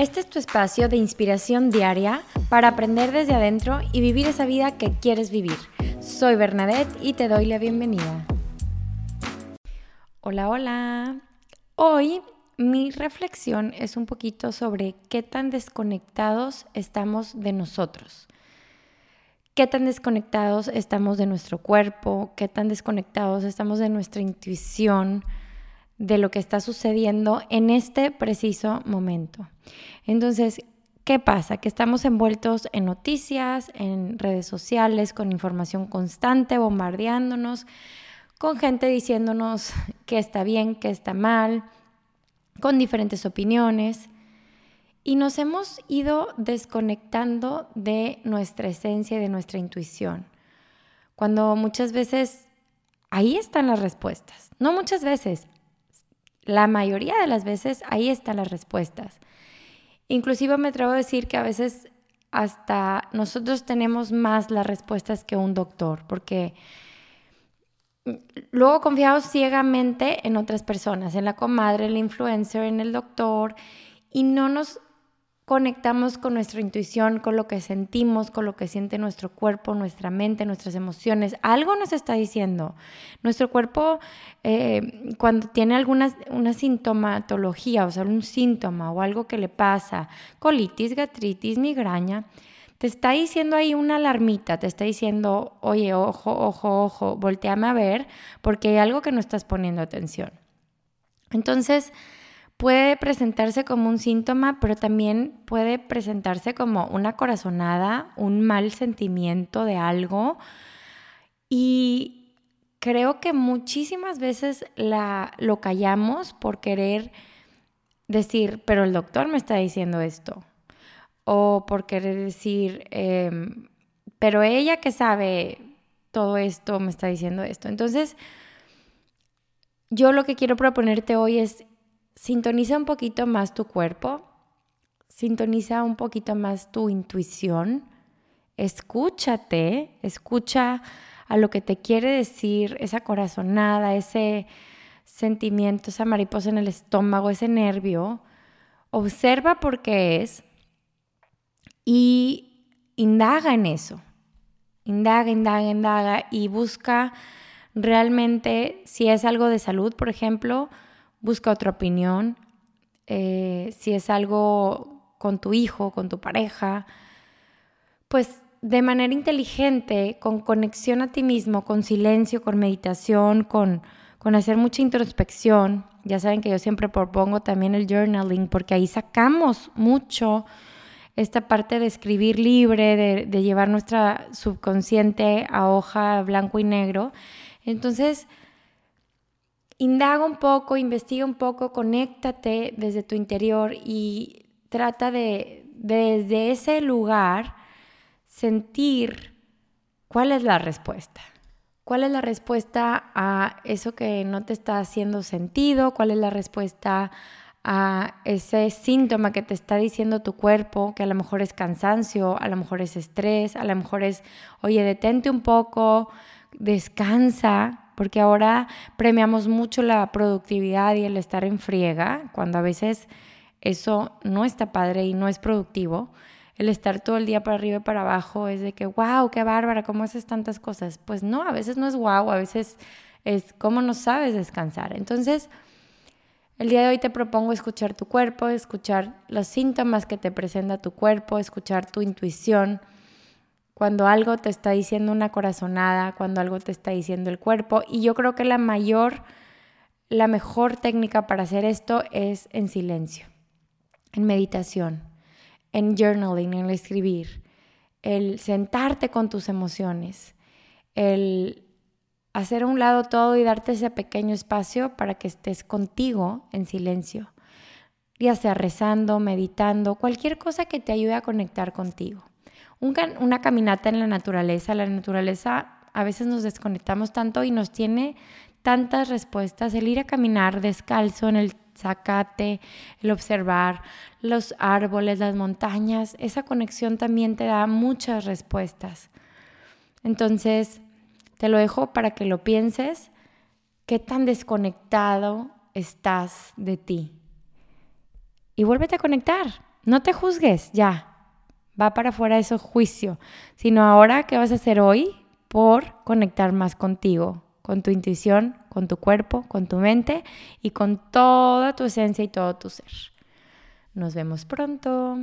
Este es tu espacio de inspiración diaria para aprender desde adentro y vivir esa vida que quieres vivir. Soy Bernadette y te doy la bienvenida. Hola, hola. Hoy mi reflexión es un poquito sobre qué tan desconectados estamos de nosotros. Qué tan desconectados estamos de nuestro cuerpo, qué tan desconectados estamos de nuestra intuición, de lo que está sucediendo en este preciso momento. Entonces, ¿qué pasa? Que estamos envueltos en noticias, en redes sociales, con información constante, bombardeándonos, con gente diciéndonos que está bien, que está mal, con diferentes opiniones. Y nos hemos ido desconectando de nuestra esencia y de nuestra intuición. Cuando muchas veces ahí están las respuestas. No muchas veces, la mayoría de las veces ahí están las respuestas. Inclusive me atrevo a decir que a veces hasta nosotros tenemos más las respuestas que un doctor, porque luego confiamos ciegamente en otras personas, en la comadre, el influencer, en el doctor, y no nos conectamos con nuestra intuición, con lo que sentimos, con lo que siente nuestro cuerpo, nuestra mente, nuestras emociones. Algo nos está diciendo. Nuestro cuerpo, eh, cuando tiene alguna una sintomatología, o sea, un síntoma o algo que le pasa, colitis, gastritis, migraña, te está diciendo ahí una alarmita, te está diciendo, oye, ojo, ojo, ojo, volteame a ver, porque hay algo que no estás poniendo atención. Entonces, puede presentarse como un síntoma, pero también puede presentarse como una corazonada, un mal sentimiento de algo. Y creo que muchísimas veces la, lo callamos por querer decir, pero el doctor me está diciendo esto. O por querer decir, em, pero ella que sabe todo esto me está diciendo esto. Entonces, yo lo que quiero proponerte hoy es sintoniza un poquito más tu cuerpo, sintoniza un poquito más tu intuición, escúchate, escucha a lo que te quiere decir esa corazonada, ese sentimiento, esa mariposa en el estómago, ese nervio. Observa por qué es y indaga en eso. Indaga, indaga, indaga y busca realmente si es algo de salud, por ejemplo, busca otra opinión. Eh, si es algo con tu hijo, con tu pareja, pues de manera inteligente, con conexión a ti mismo, con silencio, con meditación, con, con hacer mucha introspección. Ya saben que yo siempre propongo también el journaling porque ahí sacamos mucho esta parte de escribir libre, de, de llevar nuestra subconsciente a hoja blanco y negro. Entonces, indaga un poco, investiga un poco, conéctate desde tu interior y trata de, desde ese lugar sentir cuál es la respuesta. ¿Cuál es la respuesta a eso que no te está haciendo sentido? ¿Cuál es la respuesta a ese síntoma que te está diciendo tu cuerpo, que a lo mejor es cansancio, a lo mejor es estrés, a lo mejor es, oye, detente un poco, descansa, porque ahora premiamos mucho la productividad y el estar en friega, cuando a veces eso no está padre y no es productivo. El estar todo el día para arriba y para abajo es de que, wow, qué bárbara, ¿cómo haces tantas cosas? Pues no, a veces no es wow, a veces es cómo no sabes descansar. Entonces, el día de hoy te propongo escuchar tu cuerpo, escuchar los síntomas que te presenta tu cuerpo, escuchar tu intuición, cuando algo te está diciendo una corazonada, cuando algo te está diciendo el cuerpo. Y yo creo que la mayor, la mejor técnica para hacer esto es en silencio, en meditación, en journaling, en escribir, el sentarte con tus emociones, el hacer a un lado todo y darte ese pequeño espacio para que estés contigo en silencio, ya sea rezando, meditando, cualquier cosa que te ayude a conectar contigo una caminata en la naturaleza. La naturaleza a veces nos desconectamos tanto y nos tiene tantas respuestas. El ir a caminar descalzo en el zacate, el observar los árboles, las montañas, esa conexión también te da muchas respuestas. Entonces, te lo dejo para que lo pienses, qué tan desconectado estás de ti y vuélvete a conectar. No te juzgues, ya. Va para afuera ese juicio, sino ahora, ¿qué vas a hacer hoy por conectar más contigo, con tu intuición, con tu cuerpo, con tu mente y con toda tu esencia y todo tu ser? Nos vemos pronto.